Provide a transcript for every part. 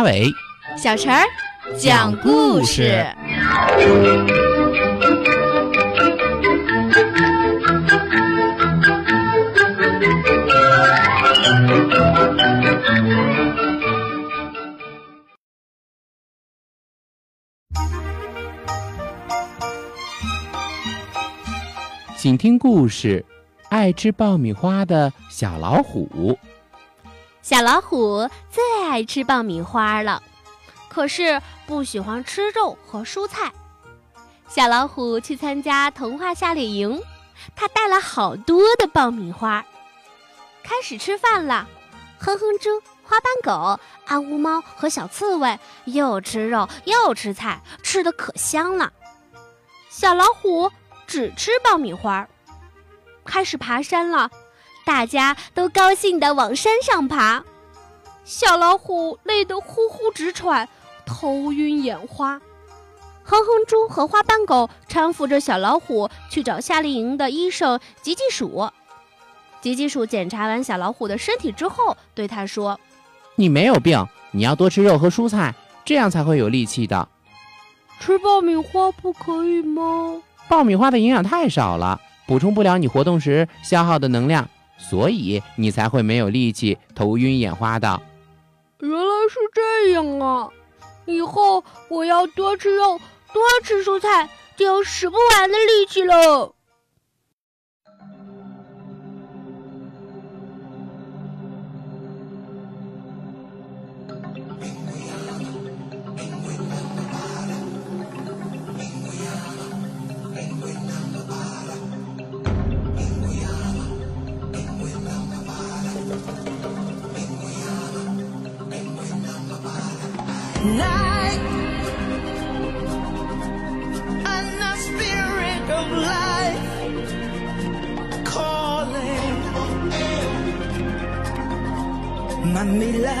马尾，小陈儿讲故事。请听故事：爱吃爆米花的小老虎。小老虎最爱吃爆米花了，可是不喜欢吃肉和蔬菜。小老虎去参加童话夏令营，他带了好多的爆米花。开始吃饭了，哼哼猪、花斑狗、阿乌猫和小刺猬又吃肉又吃菜，吃的可香了。小老虎。只吃爆米花，开始爬山了，大家都高兴地往山上爬。小老虎累得呼呼直喘，头晕眼花。哼哼猪和花斑狗搀扶着小老虎去找夏令营的医生吉吉鼠。吉吉鼠检查完小老虎的身体之后，对他说：“你没有病，你要多吃肉和蔬菜，这样才会有力气的。吃爆米花不可以吗？”爆米花的营养太少了，补充不了你活动时消耗的能量，所以你才会没有力气、头晕眼花的。原来是这样啊！以后我要多吃肉，多吃蔬菜，就有使不完的力气了。Night. And the spirit of life calling Mamila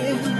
Yeah.